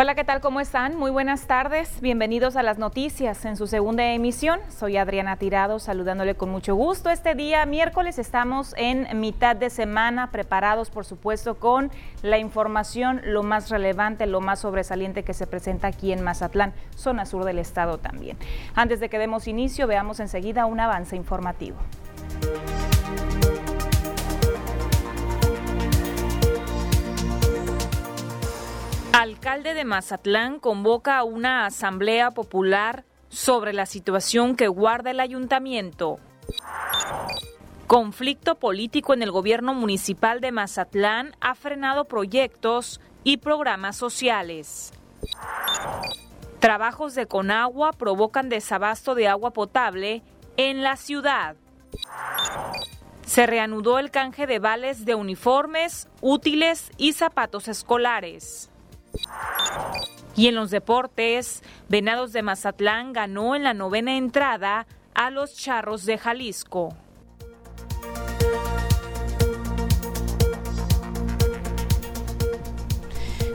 Hola, ¿qué tal? ¿Cómo están? Muy buenas tardes. Bienvenidos a las noticias en su segunda emisión. Soy Adriana Tirado, saludándole con mucho gusto. Este día, miércoles, estamos en mitad de semana, preparados, por supuesto, con la información, lo más relevante, lo más sobresaliente que se presenta aquí en Mazatlán, zona sur del estado también. Antes de que demos inicio, veamos enseguida un avance informativo. Alcalde de Mazatlán convoca a una asamblea popular sobre la situación que guarda el ayuntamiento. Conflicto político en el gobierno municipal de Mazatlán ha frenado proyectos y programas sociales. Trabajos de Conagua provocan desabasto de agua potable en la ciudad. Se reanudó el canje de vales de uniformes, útiles y zapatos escolares. Y en los deportes, Venados de Mazatlán ganó en la novena entrada a los Charros de Jalisco.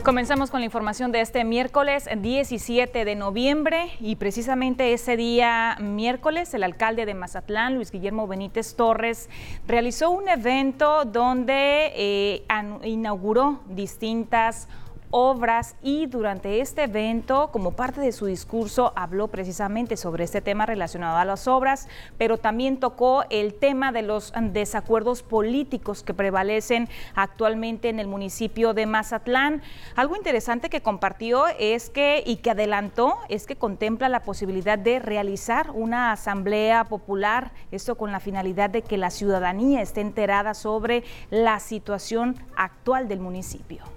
Comenzamos con la información de este miércoles 17 de noviembre y precisamente ese día miércoles el alcalde de Mazatlán, Luis Guillermo Benítez Torres, realizó un evento donde eh, inauguró distintas obras y durante este evento, como parte de su discurso, habló precisamente sobre este tema relacionado a las obras, pero también tocó el tema de los desacuerdos políticos que prevalecen actualmente en el municipio de Mazatlán. Algo interesante que compartió es que y que adelantó es que contempla la posibilidad de realizar una asamblea popular, esto con la finalidad de que la ciudadanía esté enterada sobre la situación actual del municipio.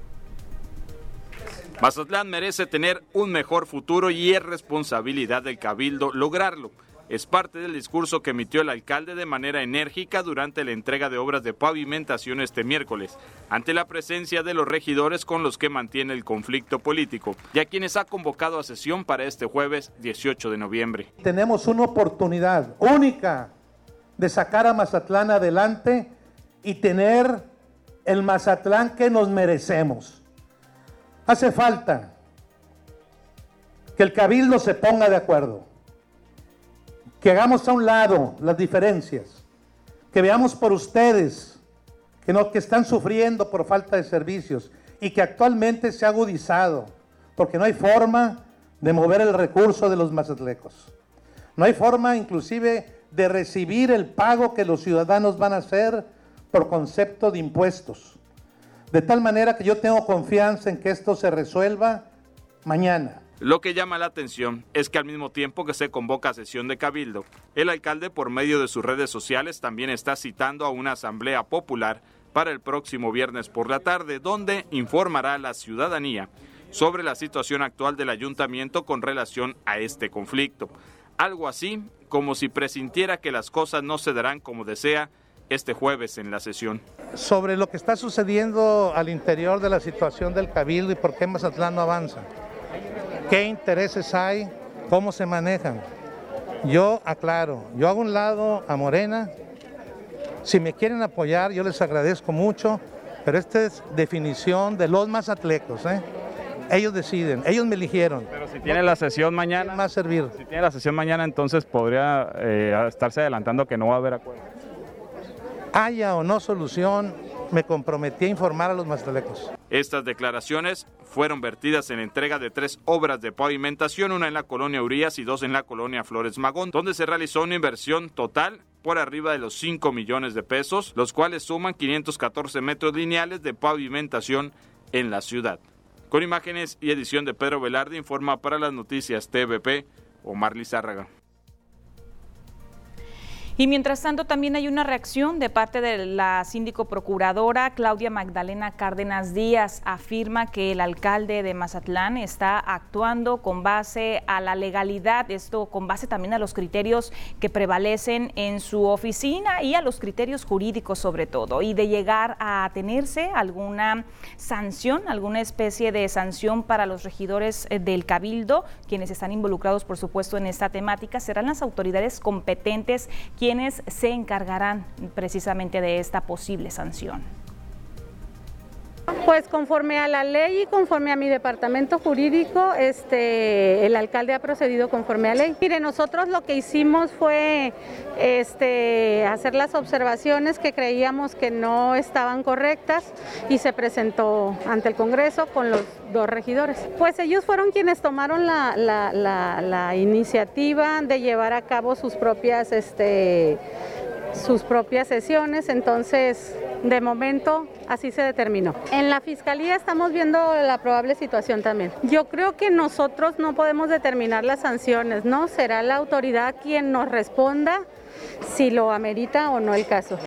Mazatlán merece tener un mejor futuro y es responsabilidad del Cabildo lograrlo. Es parte del discurso que emitió el alcalde de manera enérgica durante la entrega de obras de pavimentación este miércoles, ante la presencia de los regidores con los que mantiene el conflicto político, y a quienes ha convocado a sesión para este jueves 18 de noviembre. Tenemos una oportunidad única de sacar a Mazatlán adelante y tener el Mazatlán que nos merecemos. Hace falta que el cabildo se ponga de acuerdo, que hagamos a un lado las diferencias, que veamos por ustedes que, no, que están sufriendo por falta de servicios y que actualmente se ha agudizado, porque no hay forma de mover el recurso de los mazatlecos. No hay forma inclusive de recibir el pago que los ciudadanos van a hacer por concepto de impuestos. De tal manera que yo tengo confianza en que esto se resuelva mañana. Lo que llama la atención es que al mismo tiempo que se convoca sesión de cabildo, el alcalde por medio de sus redes sociales también está citando a una asamblea popular para el próximo viernes por la tarde, donde informará a la ciudadanía sobre la situación actual del ayuntamiento con relación a este conflicto. Algo así como si presintiera que las cosas no se darán como desea este jueves en la sesión. Sobre lo que está sucediendo al interior de la situación del Cabildo y por qué Mazatlán no avanza. ¿Qué intereses hay? ¿Cómo se manejan? Yo aclaro, yo hago un lado a Morena. Si me quieren apoyar, yo les agradezco mucho, pero esta es definición de los mazatlecos. ¿eh? Ellos deciden, ellos me eligieron. Pero si tiene la sesión mañana. Más servir. Si tiene la sesión mañana, entonces podría eh, estarse adelantando que no va a haber acuerdo haya o no solución, me comprometí a informar a los mazalecos. Estas declaraciones fueron vertidas en entrega de tres obras de pavimentación, una en la colonia Urias y dos en la colonia Flores Magón, donde se realizó una inversión total por arriba de los 5 millones de pesos, los cuales suman 514 metros lineales de pavimentación en la ciudad. Con imágenes y edición de Pedro Velarde, informa para las noticias TVP Omar Lizárraga. Y mientras tanto también hay una reacción de parte de la síndico procuradora Claudia Magdalena Cárdenas Díaz. Afirma que el alcalde de Mazatlán está actuando con base a la legalidad, esto con base también a los criterios que prevalecen en su oficina y a los criterios jurídicos sobre todo. Y de llegar a tenerse alguna sanción, alguna especie de sanción para los regidores eh, del cabildo, quienes están involucrados por supuesto en esta temática, serán las autoridades competentes quienes quienes se encargarán precisamente de esta posible sanción. Pues conforme a la ley y conforme a mi departamento jurídico, este, el alcalde ha procedido conforme a ley. Mire, nosotros lo que hicimos fue este, hacer las observaciones que creíamos que no estaban correctas y se presentó ante el Congreso con los dos regidores. Pues ellos fueron quienes tomaron la, iniciativa de llevar a cabo sus propias... Este, sus propias sesiones, entonces de momento así se determinó. En la Fiscalía estamos viendo la probable situación también. Yo creo que nosotros no podemos determinar las sanciones, ¿no? Será la autoridad quien nos responda si lo amerita o no el caso.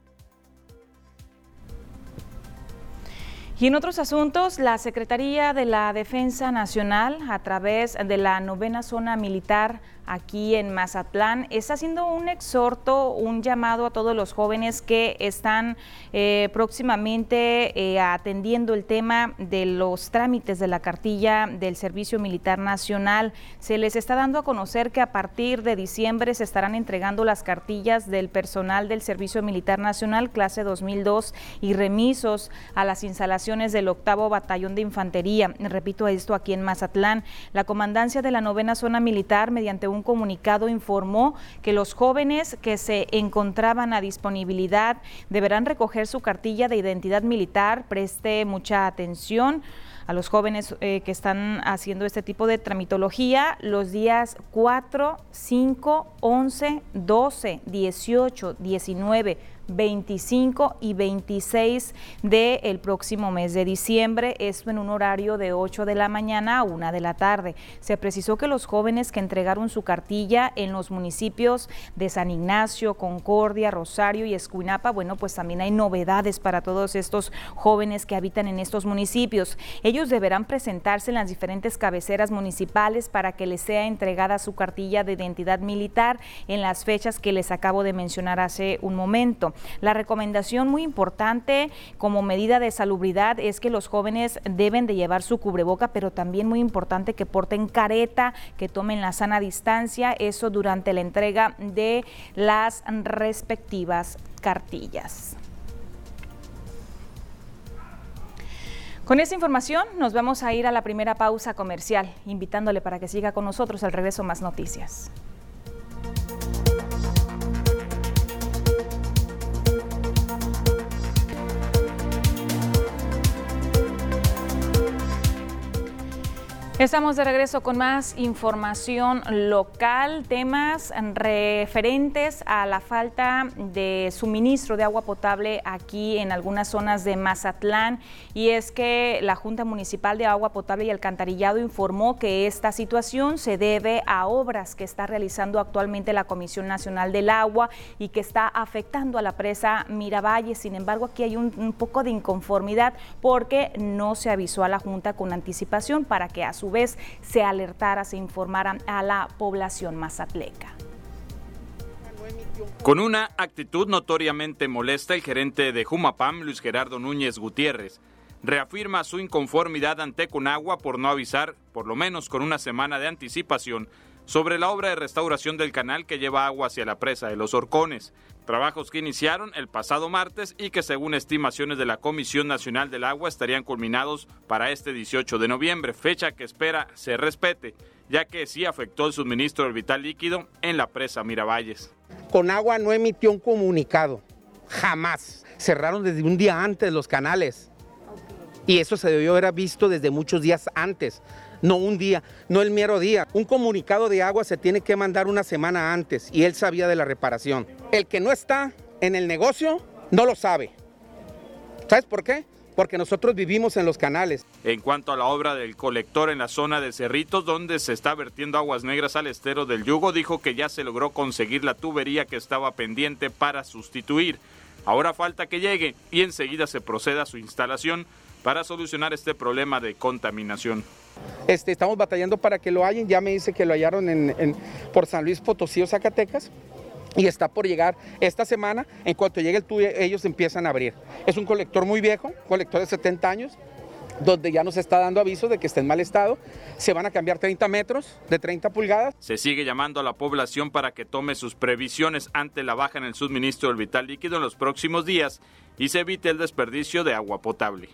Y en otros asuntos, la Secretaría de la Defensa Nacional, a través de la novena zona militar aquí en Mazatlán, está haciendo un exhorto, un llamado a todos los jóvenes que están eh, próximamente eh, atendiendo el tema de los trámites de la cartilla del Servicio Militar Nacional. Se les está dando a conocer que a partir de diciembre se estarán entregando las cartillas del personal del Servicio Militar Nacional, clase 2002, y remisos a las instalaciones del octavo Batallón de Infantería. Repito esto aquí en Mazatlán. La comandancia de la novena zona militar, mediante un comunicado informó que los jóvenes que se encontraban a disponibilidad deberán recoger su cartilla de identidad militar. Preste mucha atención a los jóvenes eh, que están haciendo este tipo de tramitología los días 4, 5, 11, 12, 18, 19, 25 y 26 del próximo mes de diciembre, esto en un horario de 8 de la mañana a 1 de la tarde. Se precisó que los jóvenes que entregaron su cartilla en los municipios de San Ignacio, Concordia, Rosario y Escuinapa, bueno, pues también hay novedades para todos estos jóvenes que habitan en estos municipios. Ellos deberán presentarse en las diferentes cabeceras municipales para que les sea entregada su cartilla de identidad militar en las fechas que les acabo de mencionar hace un momento. La recomendación muy importante como medida de salubridad es que los jóvenes deben de llevar su cubreboca, pero también muy importante que porten careta, que tomen la sana distancia, eso durante la entrega de las respectivas cartillas. Con esta información nos vamos a ir a la primera pausa comercial, invitándole para que siga con nosotros al regreso más noticias. Estamos de regreso con más información local, temas referentes a la falta de suministro de agua potable aquí en algunas zonas de Mazatlán. Y es que la Junta Municipal de Agua Potable y Alcantarillado informó que esta situación se debe a obras que está realizando actualmente la Comisión Nacional del Agua y que está afectando a la presa Miravalle. Sin embargo, aquí hay un, poco de inconformidad porque no se avisó a la Junta con anticipación para que a vez se alertara, se informara a la población mazatleca. Con una actitud notoriamente molesta, el gerente de Jumapam, Luis Gerardo Núñez Gutiérrez, reafirma su inconformidad ante Conagua por no avisar, por lo menos con una semana de anticipación, sobre la obra de restauración del canal que lleva agua hacia la presa de los Horcones, trabajos que iniciaron el pasado martes y que según estimaciones de la Comisión Nacional del Agua estarían culminados para este 18 de noviembre, fecha que espera se respete, ya que sí afectó el suministro del vital líquido en la presa Miravalles. Con agua no emitió un comunicado, jamás. Cerraron desde un día antes los canales. Y eso se debió haber visto desde muchos días antes no un día, no el mero día. Un comunicado de agua se tiene que mandar una semana antes y él sabía de la reparación. El que no está en el negocio no lo sabe. ¿Sabes por qué? Porque nosotros vivimos en los canales. En cuanto a la obra del colector en la zona de Cerritos, donde se está vertiendo aguas negras al estero del Yugo, dijo que ya se logró conseguir la tubería que estaba pendiente para sustituir. Ahora falta que llegue y enseguida se proceda a su instalación para solucionar este problema de contaminación. Este, estamos batallando para que lo hayan, ya me dice que lo hallaron en, por San Luis Potosí o Zacatecas y está por llegar esta semana. En cuanto llegue el tuyo, ellos empiezan a abrir. Es un colector muy viejo, colector de 70 años, donde ya nos está dando aviso de que está en mal estado. Se van a cambiar 30 metros de 30 pulgadas. Se sigue llamando a la población para que tome sus previsiones ante la baja en el suministro del vital líquido en los próximos días y se evite el desperdicio de agua potable.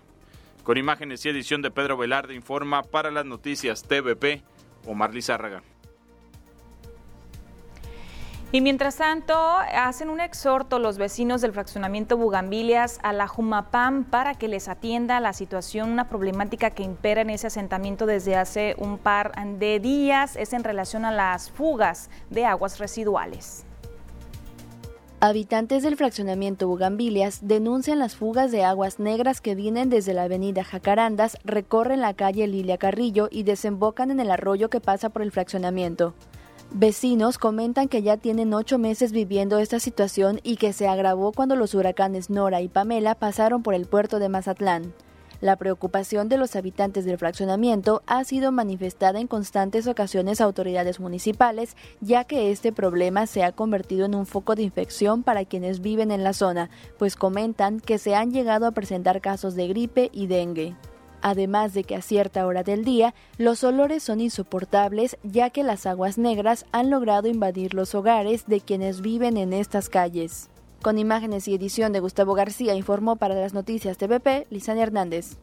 Con imágenes y edición de Pedro Velarde informa para las noticias TVP, Omar Lizárraga. Y mientras tanto, hacen un exhorto los vecinos del fraccionamiento Bugambilias a la Jumapam para que les atienda la situación, una problemática que impera en ese asentamiento desde hace un par de días, es en relación a las fugas de aguas residuales. Habitantes del fraccionamiento Bugambilias denuncian las fugas de aguas negras que vienen desde la avenida Jacarandas, recorren la calle Lilia Carrillo y desembocan en el arroyo que pasa por el fraccionamiento. Vecinos comentan que ya tienen ocho meses viviendo esta situación y que se agravó cuando los huracanes Nora y Pamela pasaron por el puerto de Mazatlán. La preocupación de los habitantes del fraccionamiento ha sido manifestada en constantes ocasiones a autoridades municipales, ya que este problema se ha convertido en un foco de infección para quienes viven en la zona, pues comentan que se han llegado a presentar casos de gripe y dengue además de que a cierta hora del día los olores son insoportables ya que las aguas negras han logrado invadir los hogares de quienes viven en estas calles. Con imágenes y edición de Gustavo García informó para las noticias TVP Lisania Hernández.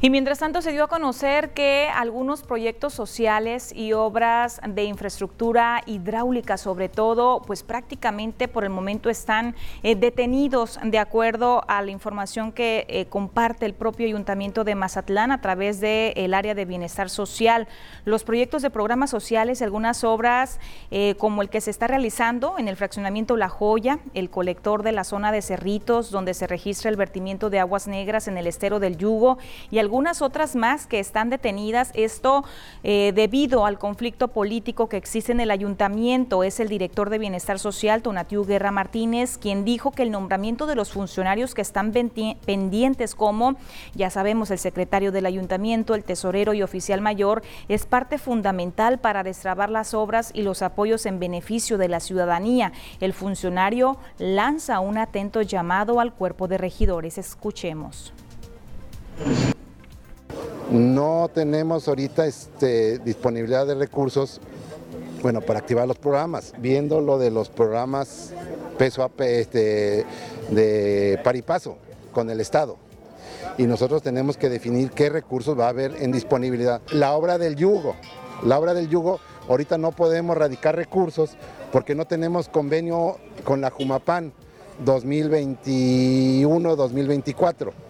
Y mientras tanto se dio a conocer que algunos proyectos sociales y obras de infraestructura hidráulica, sobre todo, pues prácticamente por el momento están eh, detenidos de acuerdo a la información que eh, comparte el propio Ayuntamiento de Mazatlán a través del área de bienestar social. Los proyectos de programas sociales algunas obras eh, como el que se está realizando en el fraccionamiento La Joya, el colector de la zona de Cerritos, donde se registra el vertimiento de aguas negras en el estero del Yugo y algunas otras más que están detenidas. Esto eh, debido al conflicto político que existe en el ayuntamiento. Es el director de Bienestar Social, Tonatiu Guerra Martínez, quien dijo que el nombramiento de los funcionarios que están pendientes, como ya sabemos, el secretario del ayuntamiento, el tesorero y oficial mayor, es parte fundamental para destrabar las obras y los apoyos en beneficio de la ciudadanía. El funcionario lanza un atento llamado al cuerpo de regidores. Escuchemos. No tenemos ahorita este, disponibilidad de recursos bueno, para activar los programas. Viendo lo de los programas peso a este, de paripaso con el Estado. Y nosotros tenemos que definir qué recursos va a haber en disponibilidad. La obra del yugo. La obra del yugo, ahorita no podemos radicar recursos porque no tenemos convenio con la Jumapan 2021-2024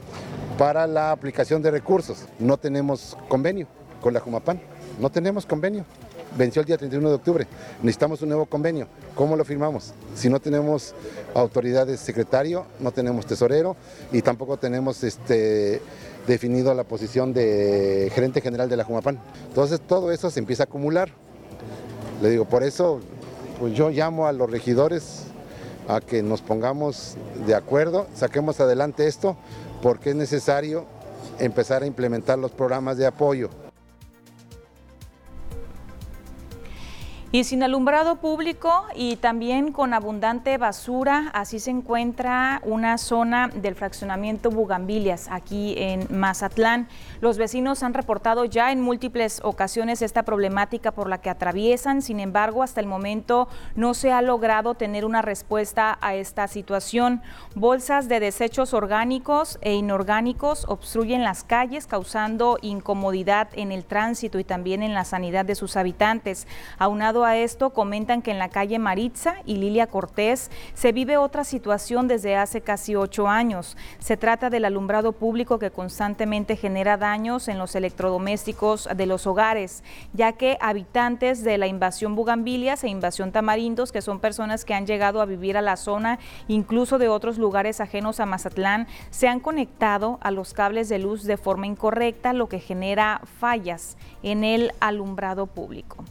para la aplicación de recursos. No tenemos convenio con la Jumapan, no tenemos convenio. Venció el día 31 de octubre. Necesitamos un nuevo convenio. ¿Cómo lo firmamos? Si no tenemos autoridad de secretario, no tenemos tesorero y tampoco tenemos este, definido la posición de gerente general de la Jumapan. Entonces todo eso se empieza a acumular. Le digo, por eso pues yo llamo a los regidores a que nos pongamos de acuerdo, saquemos adelante esto, porque es necesario empezar a implementar los programas de apoyo. Y sin alumbrado público y también con abundante basura, así se encuentra una zona del fraccionamiento Bugambilias aquí en Mazatlán. Los vecinos han reportado ya en múltiples ocasiones esta problemática por la que atraviesan, sin embargo, hasta el momento no se ha logrado tener una respuesta a esta situación. Bolsas de desechos orgánicos e inorgánicos obstruyen las calles, causando incomodidad en el tránsito y también en la sanidad de sus habitantes. Aunado a esto, comentan que en la calle Maritza y Lilia Cortés se vive otra situación desde hace casi ocho años. Se trata del alumbrado público que constantemente genera daños en los electrodomésticos de los hogares, ya que habitantes de la invasión Bugambilias e invasión Tamarindos, que son personas que han llegado a vivir a la zona, incluso de otros lugares ajenos a Mazatlán, se han conectado a los cables de luz de forma incorrecta, lo que genera fallas en el alumbrado público.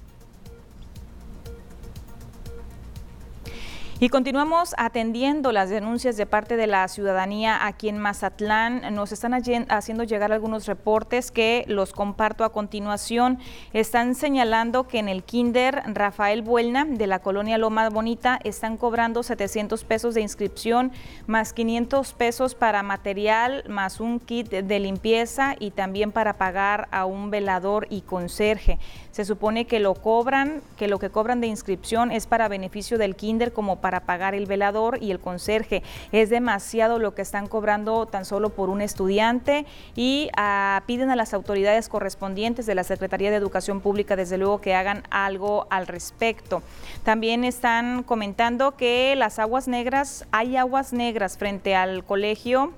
Y continuamos atendiendo las denuncias de parte de la ciudadanía aquí en Mazatlán. Nos están haciendo llegar algunos reportes que los comparto a continuación. Están señalando que en el Kinder Rafael Buelna de la colonia Loma Bonita están cobrando 700 pesos de inscripción más 500 pesos para material más un kit de limpieza y también para pagar a un velador y conserje. Se supone que lo cobran, que lo que cobran de inscripción es para beneficio del Kinder como para para pagar el velador y el conserje. Es demasiado lo que están cobrando tan solo por un estudiante y ah, piden a las autoridades correspondientes de la Secretaría de Educación Pública, desde luego, que hagan algo al respecto. También están comentando que las aguas negras, hay aguas negras frente al colegio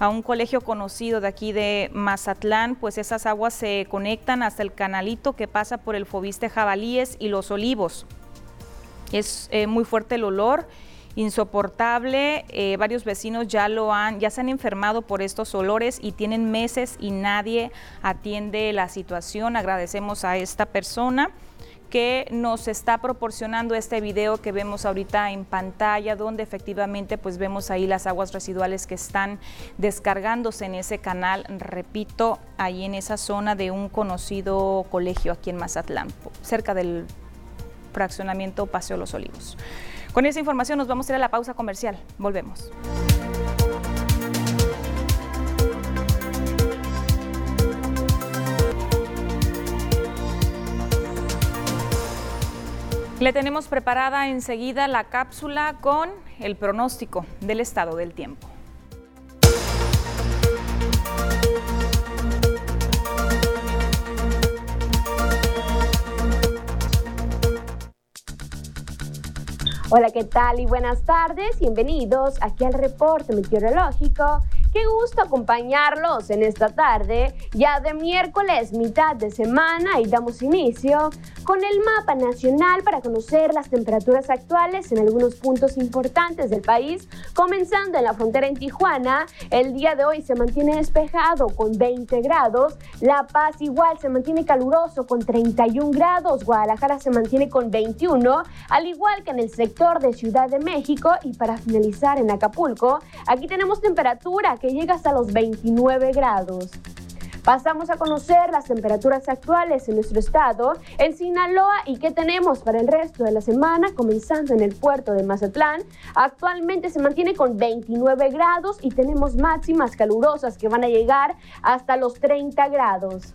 a un colegio conocido de aquí de Mazatlán, pues esas aguas se conectan hasta el canalito que pasa por el Fobiste Jabalíes y los Olivos. Es eh, muy fuerte el olor insoportable. Eh, varios vecinos ya lo han, ya se han enfermado por estos olores y tienen meses y nadie atiende la situación. Agradecemos a esta persona que nos está proporcionando este video que vemos ahorita en pantalla, donde efectivamente pues vemos ahí las aguas residuales que están descargándose en ese canal, repito, ahí en esa zona de un conocido colegio aquí en Mazatlán, cerca del fraccionamiento Paseo Los Olivos. Con esa información nos vamos a ir a la pausa comercial. Volvemos. Le tenemos preparada enseguida la cápsula con el pronóstico del estado del tiempo. Hola, ¿qué tal? Y buenas tardes. Bienvenidos aquí al reporte meteorológico Qué gusto acompañarlos en esta tarde, ya de miércoles, mitad de semana, y damos inicio con el mapa nacional para conocer las temperaturas actuales en algunos puntos importantes del país, comenzando en la frontera en Tijuana. El día de hoy se mantiene despejado con 20 grados, La Paz igual se mantiene caluroso con 31 grados, Guadalajara se mantiene con 21, al igual que en el sector de Ciudad de México y para finalizar en Acapulco, aquí tenemos temperatura que llega hasta los 29 grados. Pasamos a conocer las temperaturas actuales en nuestro estado, en Sinaloa y qué tenemos para el resto de la semana, comenzando en el puerto de Mazatlán. Actualmente se mantiene con 29 grados y tenemos máximas calurosas que van a llegar hasta los 30 grados.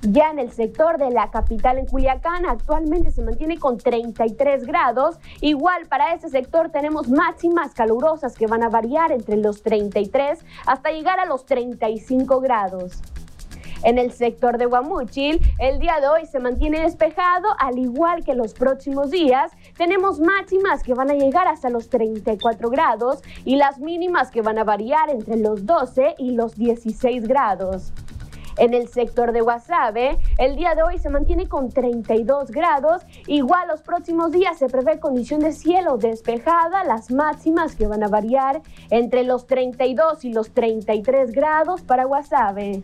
Ya en el sector de la capital en Culiacán actualmente se mantiene con 33 grados. Igual para este sector tenemos máximas calurosas que van a variar entre los 33 hasta llegar a los 35 grados. En el sector de Guamuchil, el día de hoy se mantiene despejado, al igual que los próximos días. Tenemos máximas que van a llegar hasta los 34 grados y las mínimas que van a variar entre los 12 y los 16 grados. En el sector de Guasave, el día de hoy se mantiene con 32 grados. Igual los próximos días se prevé condición de cielo despejada, las máximas que van a variar entre los 32 y los 33 grados para Guasave.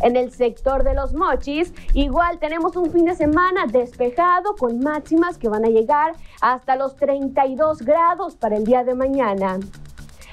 En el sector de los mochis, igual tenemos un fin de semana despejado con máximas que van a llegar hasta los 32 grados para el día de mañana.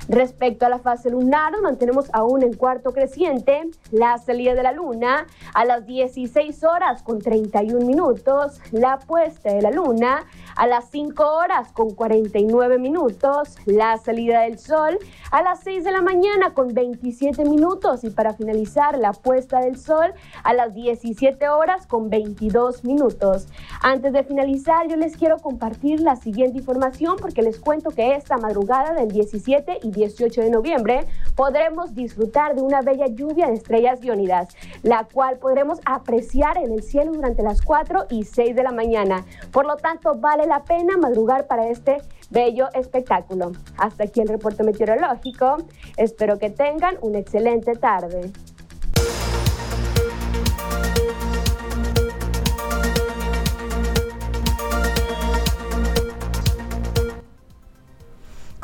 Respecto a la fase lunar, mantenemos aún en cuarto creciente. La salida de la luna a las 16 horas con 31 minutos, la puesta de la luna a las 5 horas con 49 minutos, la salida del sol a las 6 de la mañana con 27 minutos. Y para finalizar la puesta del sol a las 17 horas con 22 minutos. Antes de finalizar, yo les quiero compartir la siguiente información porque les cuento que esta madrugada del 17 y 18 de noviembre podremos disfrutar de una bella lluvia de estrellas iónidas, la cual podremos apreciar en el cielo durante las 4 y 6 de la mañana. Por lo tanto, vale la pena madrugar para este bello espectáculo. Hasta aquí el reporte meteorológico. Espero que tengan una excelente tarde.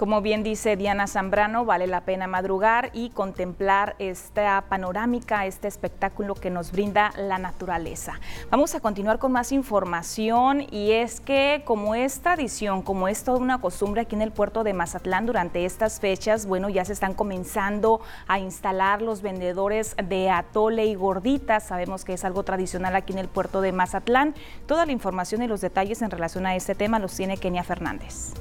Como bien dice Diana Zambrano, vale la pena madrugar y contemplar esta panorámica, este espectáculo que nos brinda la naturaleza. Vamos a continuar con más información y es que como es tradición, como es toda una costumbre aquí en el puerto de Mazatlán durante estas fechas, bueno, ya se están comenzando a instalar los vendedores de atole y gorditas. Sabemos que es algo tradicional aquí en el puerto de Mazatlán. Toda la información y los detalles en relación a este tema los tiene Kenia Fernández.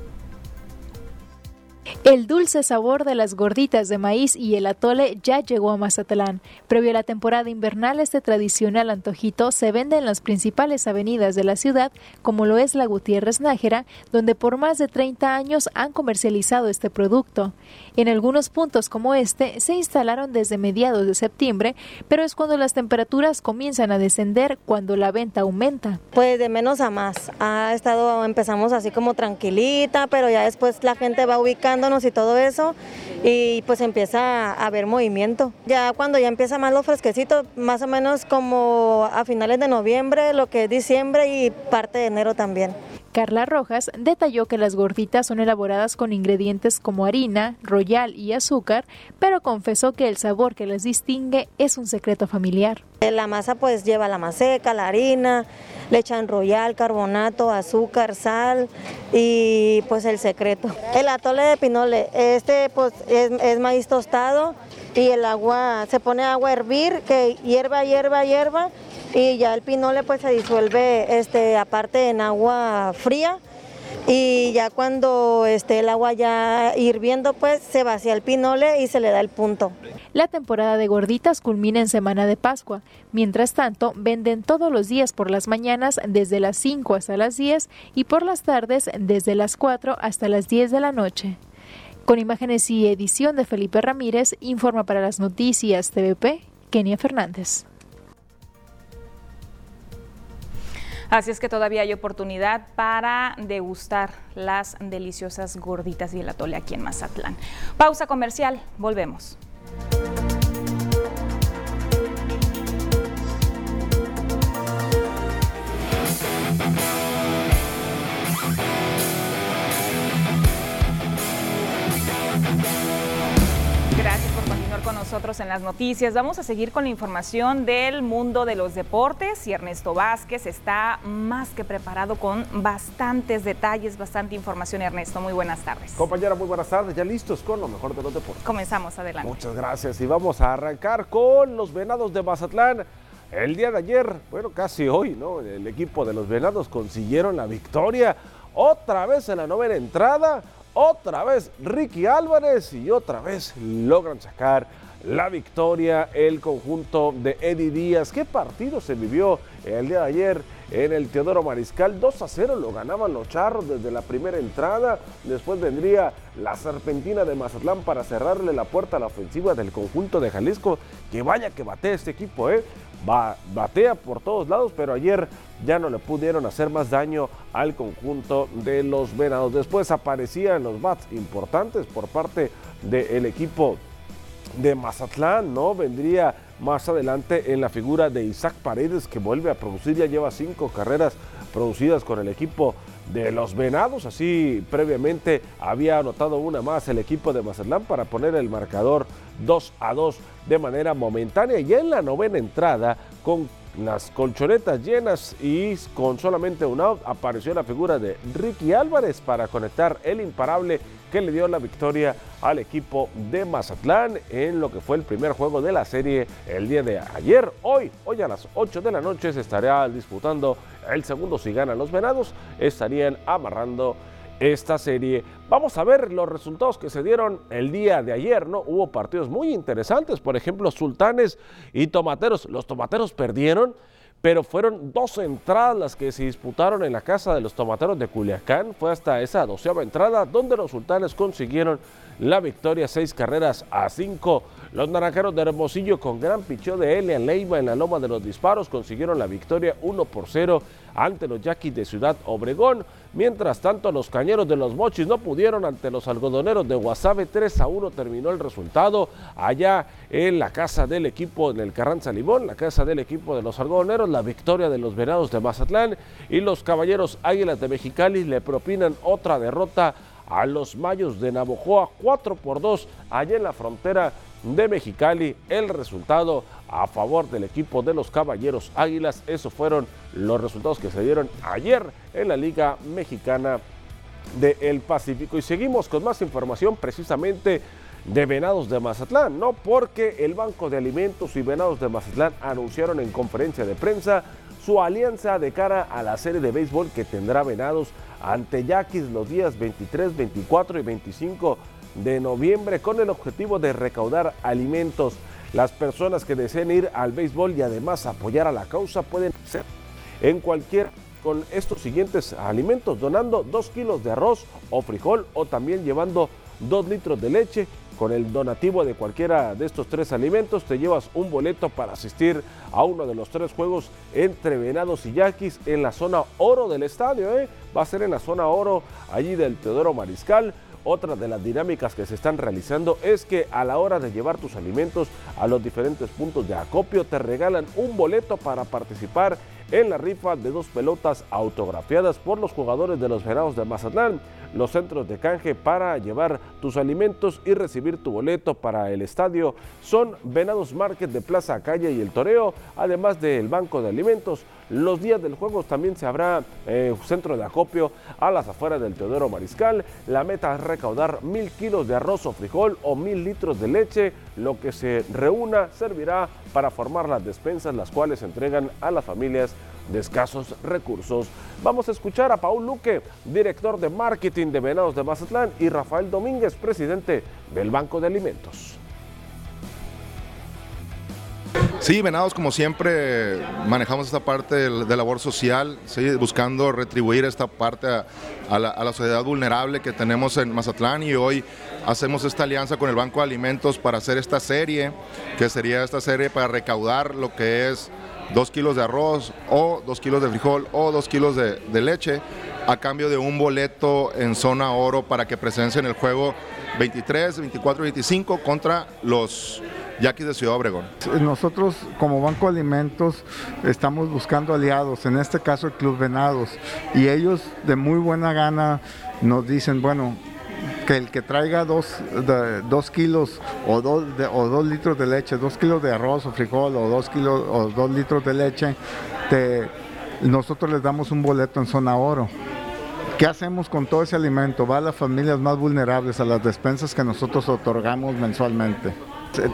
El dulce sabor de las gorditas de maíz y el atole ya llegó a Mazatlán. Previo a la temporada invernal, este tradicional antojito se vende en las principales avenidas de la ciudad, como lo es la Gutiérrez Nájera, donde por más de 30 años han comercializado este producto. En algunos puntos como este se instalaron desde mediados de septiembre, pero es cuando las temperaturas comienzan a descender cuando la venta aumenta. Pues de menos a más. Ha estado, empezamos así como tranquilita, pero ya después la gente va ubicando y todo eso y pues empieza a haber movimiento. Ya cuando ya empieza más lo fresquecito, más o menos como a finales de noviembre, lo que es diciembre y parte de enero también. Carla Rojas detalló que las gorditas son elaboradas con ingredientes como harina, royal y azúcar, pero confesó que el sabor que las distingue es un secreto familiar. La masa pues lleva la maseca, la harina, le echan royal, carbonato, azúcar, sal y pues el secreto. El atole de pinole, este pues es, maíz tostado y el agua, se pone agua a hervir, que hierva, hierva, hierva y ya el pinole pues se disuelve este, aparte en agua fría y ya cuando esté el agua ya hirviendo pues se vacía el pinole y se le da el punto. La temporada de gorditas culmina en Semana de Pascua. Mientras tanto, venden todos los días por las mañanas desde las 5 hasta las 10 y por las tardes desde las 4 hasta las 10 de la noche. Con imágenes y edición de Felipe Ramírez, informa para las noticias TVP, Kenia Fernández. Así es que todavía hay oportunidad para degustar las deliciosas gorditas y el atole aquí en Mazatlán. Pausa comercial, volvemos. Nosotros en las noticias. Vamos a seguir con la información del mundo de los deportes y Ernesto Vázquez está más que preparado con bastantes detalles, bastante información. Ernesto, muy buenas tardes. Compañera, muy buenas tardes. Ya listos con lo mejor de los deportes. Comenzamos, adelante. Muchas gracias y vamos a arrancar con los Venados de Mazatlán. El día de ayer, bueno, casi hoy, ¿no? El equipo de los Venados consiguieron la victoria otra vez en la novena entrada otra vez Ricky Álvarez y otra vez logran sacar la victoria el conjunto de Eddie Díaz. ¿Qué partido se vivió el día de ayer en el Teodoro Mariscal? 2 a 0 lo ganaban los charros desde la primera entrada. Después vendría la serpentina de Mazatlán para cerrarle la puerta a la ofensiva del conjunto de Jalisco. Que vaya que bate este equipo, ¿eh? batea por todos lados, pero ayer ya no le pudieron hacer más daño al conjunto de los Venados. Después aparecían los bats importantes por parte del equipo de Mazatlán, ¿no? Vendría más adelante en la figura de Isaac Paredes que vuelve a producir, ya lleva cinco carreras producidas con el equipo de los Venados. Así previamente había anotado una más el equipo de Mazatlán para poner el marcador 2 a 2 de manera momentánea. Y en la novena entrada, con las colchonetas llenas y con solamente un out, apareció la figura de Ricky Álvarez para conectar el imparable que le dio la victoria al equipo de Mazatlán en lo que fue el primer juego de la serie el día de ayer. Hoy, hoy a las 8 de la noche se estará disputando el segundo. Si ganan los venados, estarían amarrando esta serie. Vamos a ver los resultados que se dieron el día de ayer, ¿no? Hubo partidos muy interesantes, por ejemplo, Sultanes y Tomateros. Los Tomateros perdieron, pero fueron dos entradas las que se disputaron en la casa de los Tomateros de Culiacán. Fue hasta esa doceava entrada donde los Sultanes consiguieron la victoria, seis carreras a cinco. Los naranjeros de Hermosillo con gran picheo de Elian Leiva en la loma de los disparos consiguieron la victoria 1 por 0 ante los Yaquis de Ciudad Obregón. Mientras tanto, los cañeros de los Mochis no pudieron ante los algodoneros de Guasave. 3 a 1 terminó el resultado allá en la casa del equipo, en el Carranza Limón, la casa del equipo de los algodoneros. La victoria de los Venados de Mazatlán y los Caballeros Águilas de Mexicali le propinan otra derrota a los Mayos de Navojoa 4 por 2 allá en la frontera de Mexicali. El resultado a favor del equipo de los Caballeros Águilas. Esos fueron los resultados que se dieron ayer en la Liga Mexicana del Pacífico. Y seguimos con más información precisamente de Venados de Mazatlán, ¿no? Porque el Banco de Alimentos y Venados de Mazatlán anunciaron en conferencia de prensa su alianza de cara a la serie de béisbol que tendrá Venados ante Yaquis los días 23, 24 y 25 de noviembre con el objetivo de recaudar alimentos. Las personas que deseen ir al béisbol y además apoyar a la causa pueden ser en cualquier con estos siguientes alimentos, donando 2 kilos de arroz o frijol o también llevando 2 litros de leche, con el donativo de cualquiera de estos tres alimentos te llevas un boleto para asistir a uno de los tres juegos entre Venados y Yaquis en la zona oro del estadio. ¿eh? Va a ser en la zona oro allí del Teodoro Mariscal. Otra de las dinámicas que se están realizando es que a la hora de llevar tus alimentos a los diferentes puntos de acopio te regalan un boleto para participar en la rifa de dos pelotas autografiadas por los jugadores de los Venados de Mazatlán los centros de canje para llevar tus alimentos y recibir tu boleto para el estadio son Venados Market de Plaza Calle y El Toreo, además del Banco de Alimentos. Los días del juego también se habrá centro de acopio a las afueras del Teodoro Mariscal. La meta es recaudar mil kilos de arroz o frijol o mil litros de leche. Lo que se reúna servirá para formar las despensas, las cuales se entregan a las familias de escasos recursos. Vamos a escuchar a Paul Luque, director de marketing de Venados de Mazatlán, y Rafael Domínguez, presidente del Banco de Alimentos. Sí, Venados, como siempre, manejamos esta parte de, labor social, buscando retribuir esta parte a, la, a, la, sociedad vulnerable que tenemos en Mazatlán y hoy hacemos esta alianza con el Banco de Alimentos para hacer esta serie, que sería esta serie para recaudar lo que es dos kilos de arroz o dos kilos de frijol o dos kilos de, leche a cambio de un boleto en zona oro para que presencien el juego 23, 24 y 25 contra los Yaquis de Ciudad Obregón. Nosotros como Banco Alimentos estamos buscando aliados, en este caso el Club Venados, y ellos de muy buena gana nos dicen, bueno, que el que traiga dos, dos kilos o dos, o dos litros de leche, dos kilos de arroz o frijol o dos kilos o dos litros de leche, nosotros les damos un boleto en zona oro. ¿Qué hacemos con todo ese alimento? Va a las familias más vulnerables, a las despensas que nosotros otorgamos mensualmente.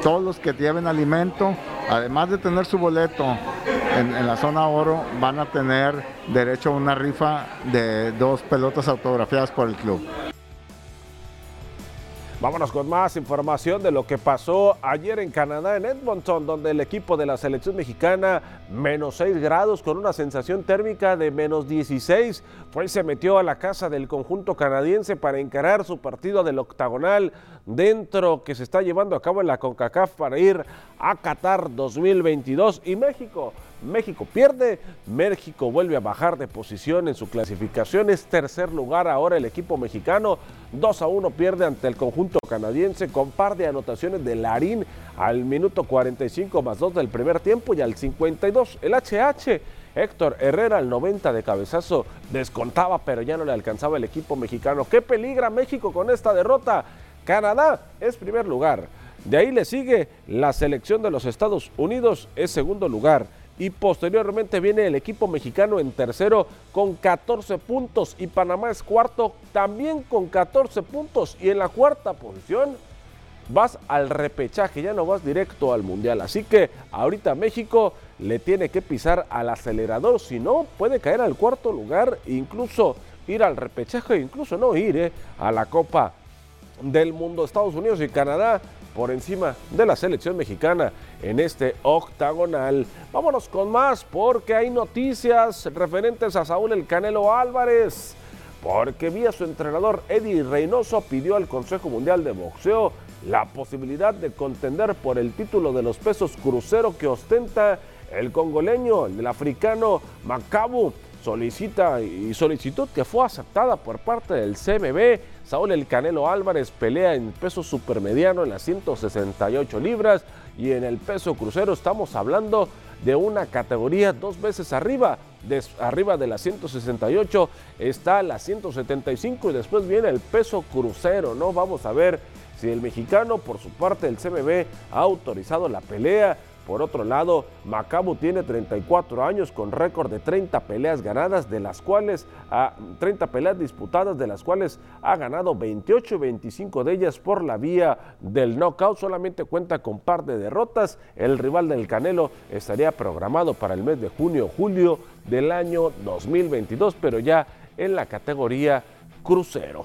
Todos los que lleven alimento, además de tener su boleto en, la zona oro, van a tener derecho a una rifa de dos pelotas autografiadas por el club. Vámonos con más información de lo que pasó ayer en Canadá, en Edmonton, donde el equipo de la selección mexicana, menos 6 grados, con una sensación térmica de menos 16, fue y se metió a la casa del conjunto canadiense para encarar su partido del octagonal dentro que se está llevando a cabo en la CONCACAF para ir a Qatar 2022. Y México México pierde, México vuelve a bajar de posición en su clasificación, es tercer lugar ahora el equipo mexicano, 2 a 1 pierde ante el conjunto canadiense con par de anotaciones de Larín al minuto 45 más 2 del primer tiempo y al 52 el HH. Héctor Herrera al 90 de cabezazo descontaba, pero ya no le alcanzaba el equipo mexicano. ¿Qué peligra México con esta derrota? Canadá es primer lugar. De ahí le sigue la selección de los Estados Unidos, es segundo lugar y posteriormente viene el equipo mexicano en tercero con 14 puntos y Panamá es cuarto también con 14 puntos y en la cuarta posición vas al repechaje, ya no vas directo al mundial, así que ahorita México le tiene que pisar al acelerador, si no puede caer al cuarto lugar, incluso ir al repechaje, incluso no ir eh, a la Copa del Mundo. Estados Unidos y Canadá por encima de la selección mexicana en este octagonal. Vámonos con más porque hay noticias referentes a Saúl El Canelo Álvarez. Porque vía su entrenador Eddie Reynoso pidió al Consejo Mundial de Boxeo la posibilidad de contender por el título de los pesos crucero que ostenta el congoleño, el africano Macabu solicita y solicitud que fue aceptada por parte del CMB. Saúl El Canelo Álvarez pelea en peso supermediano en las 168 libras y en el peso crucero estamos hablando de una categoría dos veces arriba. arriba de las 168 está la 175 y después viene el peso crucero, ¿no? Vamos a ver si el mexicano, por su parte, el CMB ha autorizado la pelea por otro lado, Macabu tiene 34 años con récord de 30 peleas ganadas, de las cuales a 30 peleas disputadas, de las cuales ha ganado 28 y 25 de ellas por la vía del knockout. Solamente cuenta con par de derrotas. El rival del Canelo estaría programado para el mes de junio julio del año 2022, pero ya en la categoría crucero.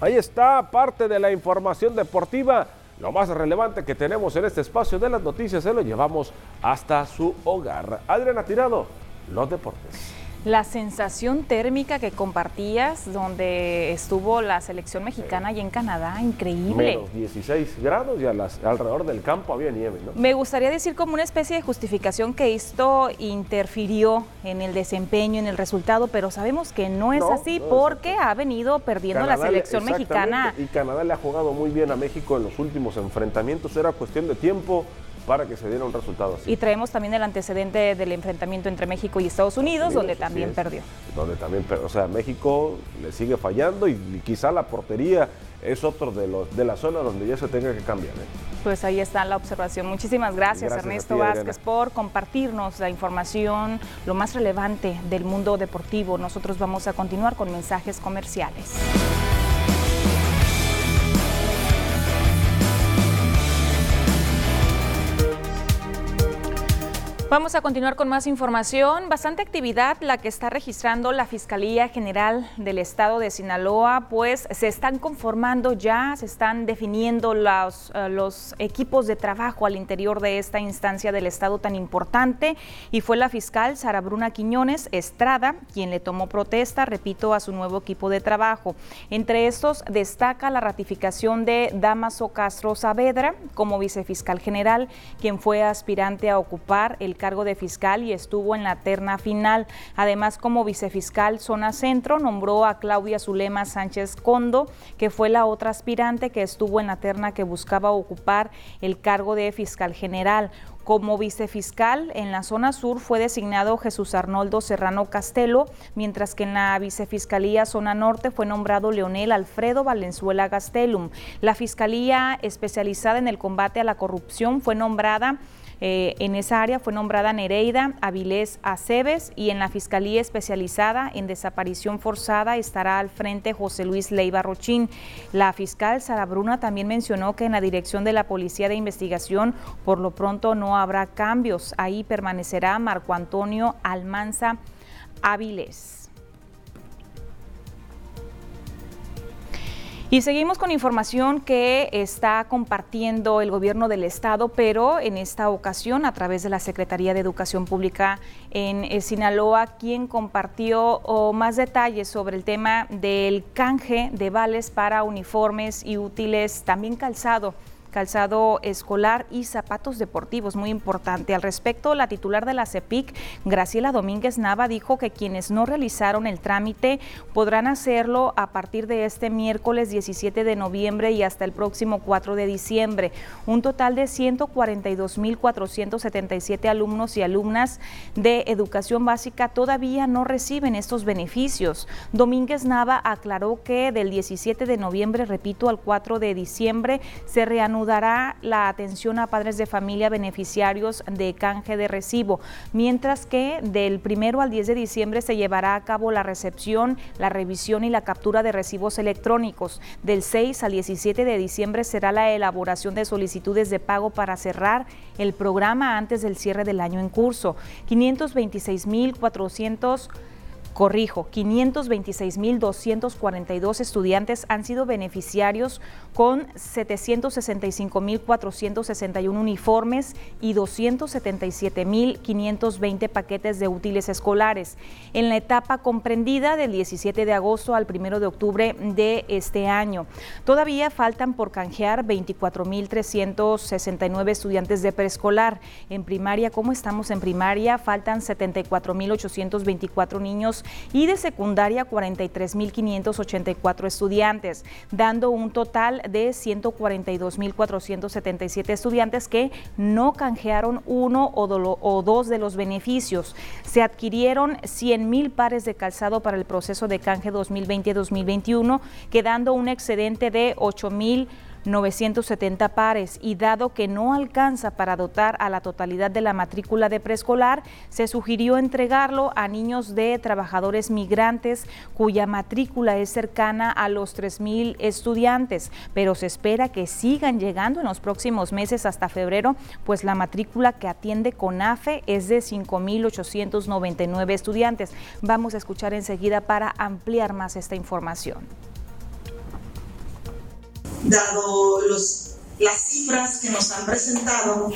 Ahí está parte de la información deportiva. Lo más relevante que tenemos en este espacio de las noticias se lo llevamos hasta su hogar. Adriana Tirado, los deportes. La sensación térmica que compartías donde estuvo la selección mexicana y en Canadá, increíble. Menos 16 grados y alrededor del campo había nieve, ¿no? Me gustaría decir como una especie de justificación que esto interfirió en el desempeño, en el resultado, pero sabemos que no es así porque ha venido perdiendo la selección mexicana. Y Canadá le ha jugado muy bien a México en los últimos enfrentamientos, era cuestión de tiempo para que se diera un resultado así. Y traemos también el antecedente del enfrentamiento entre México y Estados Unidos, donde también perdió. Donde también, o sea, México le sigue fallando y, quizá la portería es otro de los de la zona donde ya se tenga que cambiar. ¿eh? Pues ahí está la observación. Muchísimas gracias, Ernesto Vázquez por compartirnos la información, lo más relevante del mundo deportivo. Nosotros vamos a continuar con mensajes comerciales. Vamos a continuar con más información. Bastante actividad la que está registrando la Fiscalía General del Estado de Sinaloa, pues se están conformando ya, se están definiendo los, eh, los equipos de trabajo al interior de esta instancia del Estado tan importante y fue la fiscal Sara Bruna Quiñones Estrada quien le tomó protesta, repito, a su nuevo equipo de trabajo. Entre estos destaca la ratificación de Damaso Castro Saavedra como vicefiscal general, quien fue aspirante a ocupar el cargo de fiscal y estuvo en la terna final. Además, como vicefiscal Zona Centro, nombró a Claudia Zulema Sánchez Condo, que fue la otra aspirante que estuvo en la terna que buscaba ocupar el cargo de fiscal general. Como vicefiscal en la zona sur fue designado Jesús Arnoldo Serrano Castelo, mientras que en la vicefiscalía zona norte fue nombrado Leonel Alfredo Valenzuela Gastelum. La fiscalía especializada en el combate a la corrupción fue nombrada eh, en esa área fue nombrada Nereida Avilés Aceves y en la Fiscalía Especializada en Desaparición Forzada estará al frente José Luis Leiva Rochín. La fiscal Sara Bruna también mencionó que en la dirección de la Policía de Investigación por lo pronto no habrá cambios. Ahí permanecerá Marco Antonio Almanza Avilés. Y seguimos con información que está compartiendo el gobierno del estado, pero en esta ocasión a través de la Secretaría de Educación Pública en eh, Sinaloa, quien compartió oh, más detalles sobre el tema del canje de vales para uniformes y útiles, también calzado calzado escolar y zapatos deportivos, muy importante. Al respecto, la titular de la CEPIC, Graciela Domínguez Nava, dijo que quienes no realizaron el trámite podrán hacerlo a partir de este miércoles 17 de noviembre y hasta el próximo 4 de diciembre. Un total de 142.477 alumnos y alumnas de educación básica todavía no reciben estos beneficios. Domínguez Nava aclaró que del 17 de noviembre, repito, al 4 de diciembre se reanudará dará la atención a padres de familia beneficiarios de canje de recibo, mientras que del primero al 10 de diciembre se llevará a cabo la recepción, la revisión y la captura de recibos electrónicos. Del 6 al 17 de diciembre será la elaboración de solicitudes de pago para cerrar el programa antes del cierre del año en curso. 526.400 Corrijo, 526.242 estudiantes han sido beneficiarios con 765.461 uniformes y 277.520 paquetes de útiles escolares. En la etapa comprendida del 17 de agosto al 1 de octubre de este año. Todavía faltan por canjear 24.369 estudiantes de preescolar. En primaria, ¿cómo estamos en primaria? Faltan 74.824 niños y de secundaria 43.584 estudiantes, dando un total de 142.477 estudiantes que no canjearon uno o, dos de los beneficios. Se adquirieron 100.000 pares de calzado para el proceso de canje 2020-2021, quedando un excedente de 8.000 970 pares y dado que no alcanza para dotar a la totalidad de la matrícula de preescolar, se sugirió entregarlo a niños de trabajadores migrantes cuya matrícula es cercana a los 3.000 estudiantes, pero se espera que sigan llegando en los próximos meses hasta febrero, pues la matrícula que atiende CONAFE es de 5.899 estudiantes. Vamos a escuchar enseguida para ampliar más esta información. Dado los, las cifras que nos han presentado,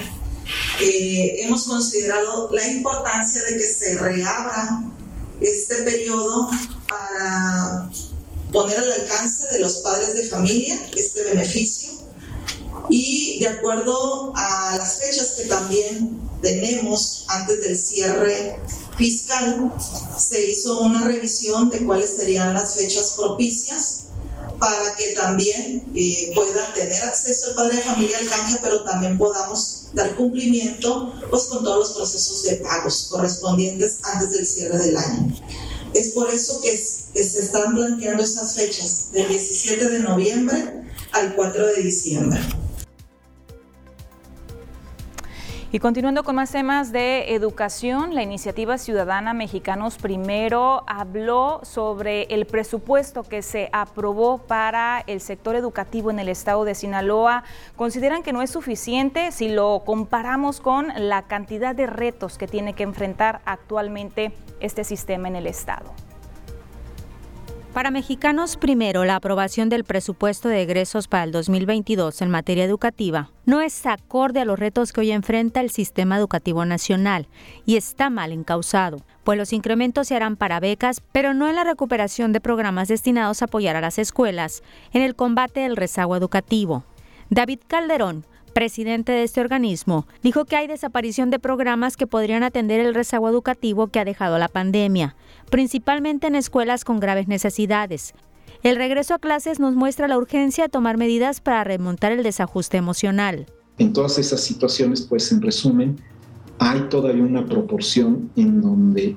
eh, hemos considerado la importancia de que se reabra este periodo para poner al alcance de los padres de familia este beneficio. Y de acuerdo a las fechas que también tenemos antes del cierre fiscal, se hizo una revisión de cuáles serían las fechas propicias para que también eh, pueda tener acceso el padre de familia al canje, pero también podamos dar cumplimiento pues, con todos los procesos de pagos correspondientes antes del cierre del año. Es por eso que, que se están planteando esas fechas, del 17 de noviembre al 4 de diciembre. Y continuando con más temas de educación, la iniciativa ciudadana Mexicanos Primero habló sobre el presupuesto que se aprobó para el sector educativo en el estado de Sinaloa. Consideran que no es suficiente si lo comparamos con la cantidad de retos que tiene que enfrentar actualmente este sistema en el estado. Para Mexicanos Primero, la aprobación del presupuesto de egresos para el 2022 en materia educativa no es acorde a los retos que hoy enfrenta el sistema educativo nacional y está mal encausado, pues los incrementos se harán para becas, pero no en la recuperación de programas destinados a apoyar a las escuelas en el combate del rezago educativo. David Calderón, presidente de este organismo, dijo que hay desaparición de programas que podrían atender el rezago educativo que ha dejado la pandemia, principalmente en escuelas con graves necesidades. El regreso a clases nos muestra la urgencia de tomar medidas para remontar el desajuste emocional. En todas esas situaciones, pues en resumen, hay todavía una proporción en donde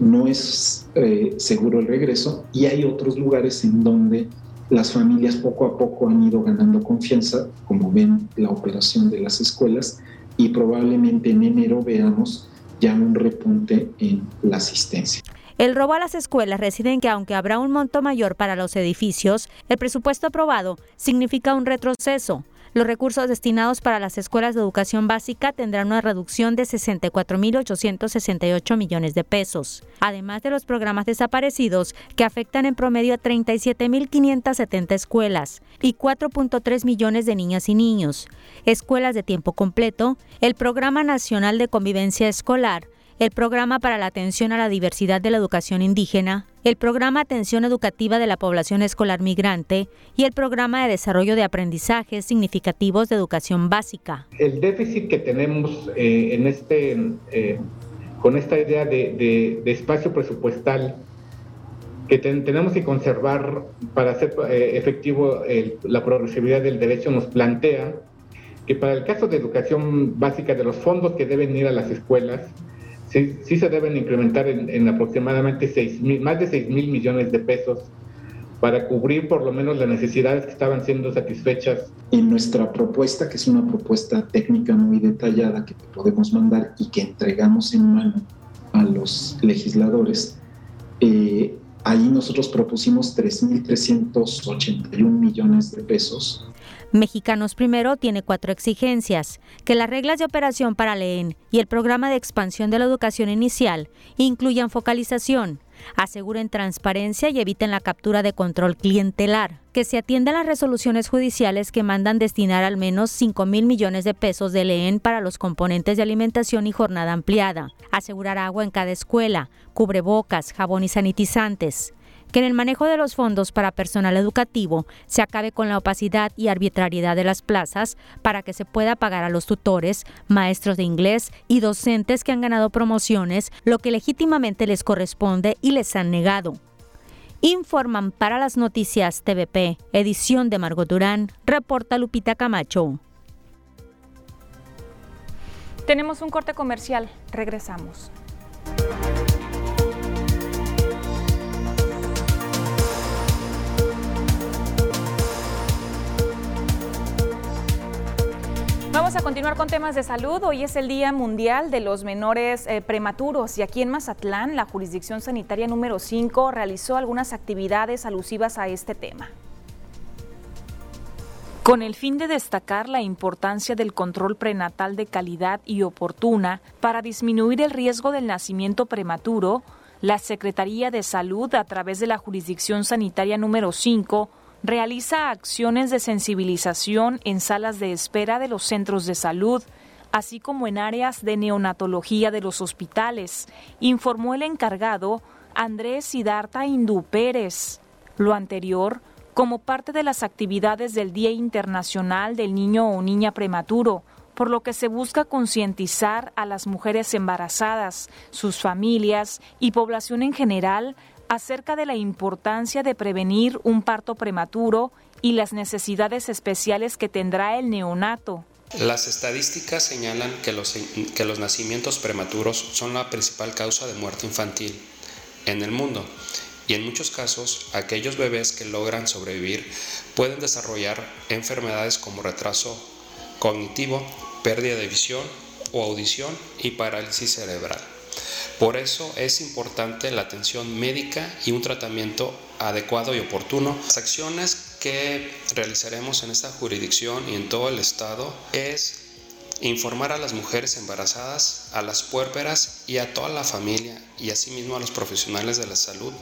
no es eh, seguro el regreso y hay otros lugares en donde las familias poco a poco han ido ganando confianza, como ven la operación de las escuelas, y probablemente en enero veamos ya un repunte en la asistencia. El robo a las escuelas reside en que aunque habrá un monto mayor para los edificios, el presupuesto aprobado significa un retroceso. Los recursos destinados para las escuelas de educación básica tendrán una reducción de 64.868 millones de pesos, además de los programas desaparecidos que afectan en promedio a 37.570 escuelas y 4.3 millones de niñas y niños, escuelas de tiempo completo, el Programa Nacional de Convivencia Escolar, el Programa para la Atención a la Diversidad de la Educación Indígena, el Programa Atención Educativa de la Población Escolar Migrante y el Programa de Desarrollo de Aprendizajes Significativos de Educación Básica. El déficit que tenemos eh, en este, eh, con esta idea de, espacio presupuestal que tenemos que conservar para hacer eh, efectivo la progresividad del derecho nos plantea que para el caso de educación básica de los fondos que deben ir a las escuelas, sí, se deben incrementar en, aproximadamente seis mil, más de 6 mil millones de pesos para cubrir por lo menos las necesidades que estaban siendo satisfechas. En nuestra propuesta, que es una propuesta técnica muy detallada que podemos mandar y que entregamos en mano a los legisladores, eh, ahí nosotros propusimos 3.381 millones de pesos Mexicanos Primero tiene cuatro exigencias, que las reglas de operación para LEEN y el programa de expansión de la educación inicial incluyan focalización, aseguren transparencia y eviten la captura de control clientelar, que se atiendan las resoluciones judiciales que mandan destinar al menos 5 mil millones de pesos de LEEN para los componentes de alimentación y jornada ampliada, asegurar agua en cada escuela, cubrebocas, jabón y sanitizantes, que en el manejo de los fondos para personal educativo se acabe con la opacidad y arbitrariedad de las plazas para que se pueda pagar a los tutores, maestros de inglés y docentes que han ganado promociones lo que legítimamente les corresponde y les han negado. Informan para las noticias TVP, edición de Margot Durán, reporta Lupita Camacho. Tenemos un corte comercial, regresamos. Vamos a continuar con temas de salud. Hoy es el Día Mundial de los Menores eh, Prematuros y aquí en Mazatlán, la jurisdicción sanitaria número 5 realizó algunas actividades alusivas a este tema. Con el fin de destacar la importancia del control prenatal de calidad y oportuna para disminuir el riesgo del nacimiento prematuro, la Secretaría de Salud, a través de la jurisdicción sanitaria número 5, realiza acciones de sensibilización en salas de espera de los centros de salud, así como en áreas de neonatología de los hospitales, informó el encargado Andrés Sidarta Indú Pérez. Lo anterior como parte de las actividades del Día Internacional del Niño o Niña Prematuro, por lo que se busca concientizar a las mujeres embarazadas, sus familias y población en general acerca de la importancia de prevenir un parto prematuro y las necesidades especiales que tendrá el neonato. Las estadísticas señalan que los, que los nacimientos prematuros son la principal causa de muerte infantil en el mundo y en muchos casos aquellos bebés que logran sobrevivir pueden desarrollar enfermedades como retraso cognitivo, pérdida de visión o audición y parálisis cerebral. Por eso es importante la atención médica y un tratamiento adecuado y oportuno. Las acciones que realizaremos en esta jurisdicción y en todo el estado es informar a las mujeres embarazadas, a las puérperas y a toda la familia y asimismo a los profesionales de la salud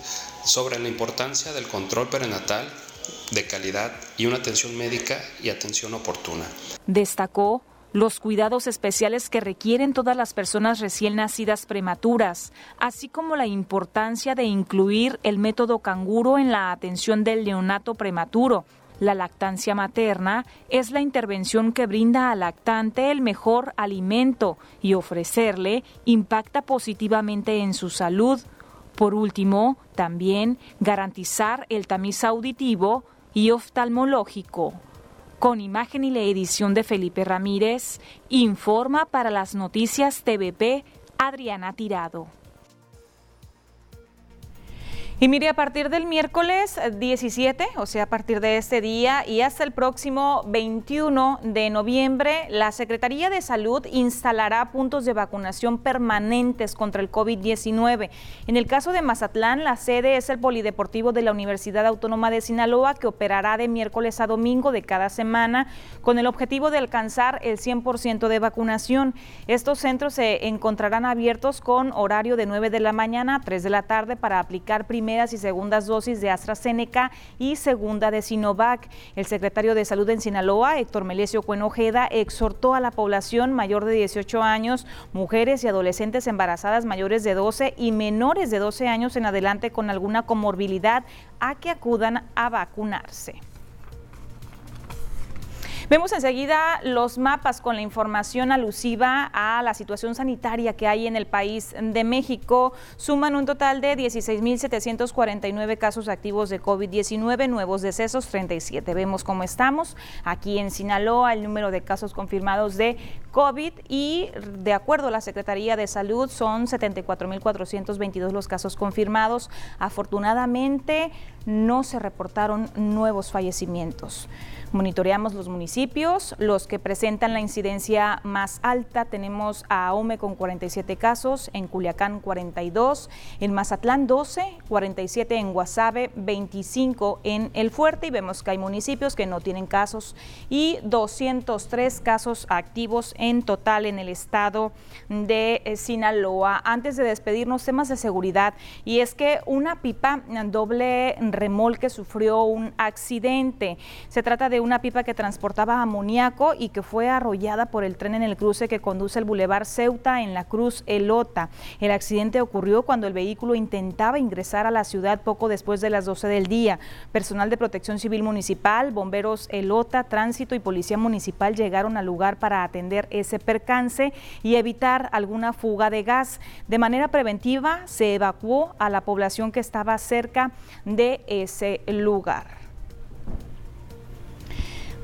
sobre la importancia del control perinatal de calidad y una atención médica y atención oportuna. Destacó los cuidados especiales que requieren todas las personas recién nacidas prematuras, así como la importancia de incluir el método canguro en la atención del neonato prematuro. La lactancia materna es la intervención que brinda al lactante el mejor alimento y ofrecerle impacta positivamente en su salud. Por último, también garantizar el tamiz auditivo y oftalmológico. Con imagen y la edición de Felipe Ramírez, informa para las noticias TVP Adriana Tirado. Y mire, a partir del miércoles 17, o sea, a partir de este día y hasta el próximo 21 de noviembre, la Secretaría de Salud instalará puntos de vacunación permanentes contra el COVID-19. En el caso de Mazatlán, la sede es el Polideportivo de la Universidad Autónoma de Sinaloa, que operará de miércoles a domingo de cada semana con el objetivo de alcanzar el 100% de vacunación. Estos centros se encontrarán abiertos con horario de 9 de la mañana a 3 de la tarde para aplicar primeros y segundas dosis de AstraZeneca y segunda de Sinovac. El secretario de Salud en Sinaloa, Héctor Melesio Cuenojeda, exhortó a la población mayor de 18 años, mujeres y adolescentes embarazadas mayores de 12 y menores de 12 años en adelante con alguna comorbilidad a que acudan a vacunarse. Vemos enseguida los mapas con la información alusiva a la situación sanitaria que hay en el país de México. Suman un total de 16.749 casos activos de COVID-19, nuevos decesos 37. Vemos cómo estamos aquí en Sinaloa, el número de casos confirmados de COVID y de acuerdo a la Secretaría de Salud son 74.422 los casos confirmados. Afortunadamente no se reportaron nuevos fallecimientos. Monitoreamos los municipios, los que presentan la incidencia más alta. Tenemos a Ome con 47 casos, en Culiacán 42, en Mazatlán 12, 47 en Guasave, 25 en El Fuerte y vemos que hay municipios que no tienen casos y 203 casos activos en total en el estado de eh, Sinaloa. Antes de despedirnos, temas de seguridad y es que una pipa doble remolque sufrió un accidente. Se trata de una pipa que transportaba amoníaco y que fue arrollada por el tren en el cruce que conduce al Boulevard Ceuta en la Cruz Elota. El accidente ocurrió cuando el vehículo intentaba ingresar a la ciudad poco después de las 12 del día. Personal de Protección Civil Municipal, bomberos Elota, Tránsito y Policía Municipal llegaron al lugar para atender ese percance y evitar alguna fuga de gas. De manera preventiva se evacuó a la población que estaba cerca de ese lugar.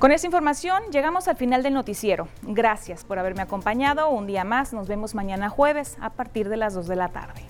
Con esta información llegamos al final del noticiero. Gracias por haberme acompañado un día más. Nos vemos mañana jueves a partir de las 2 de la tarde.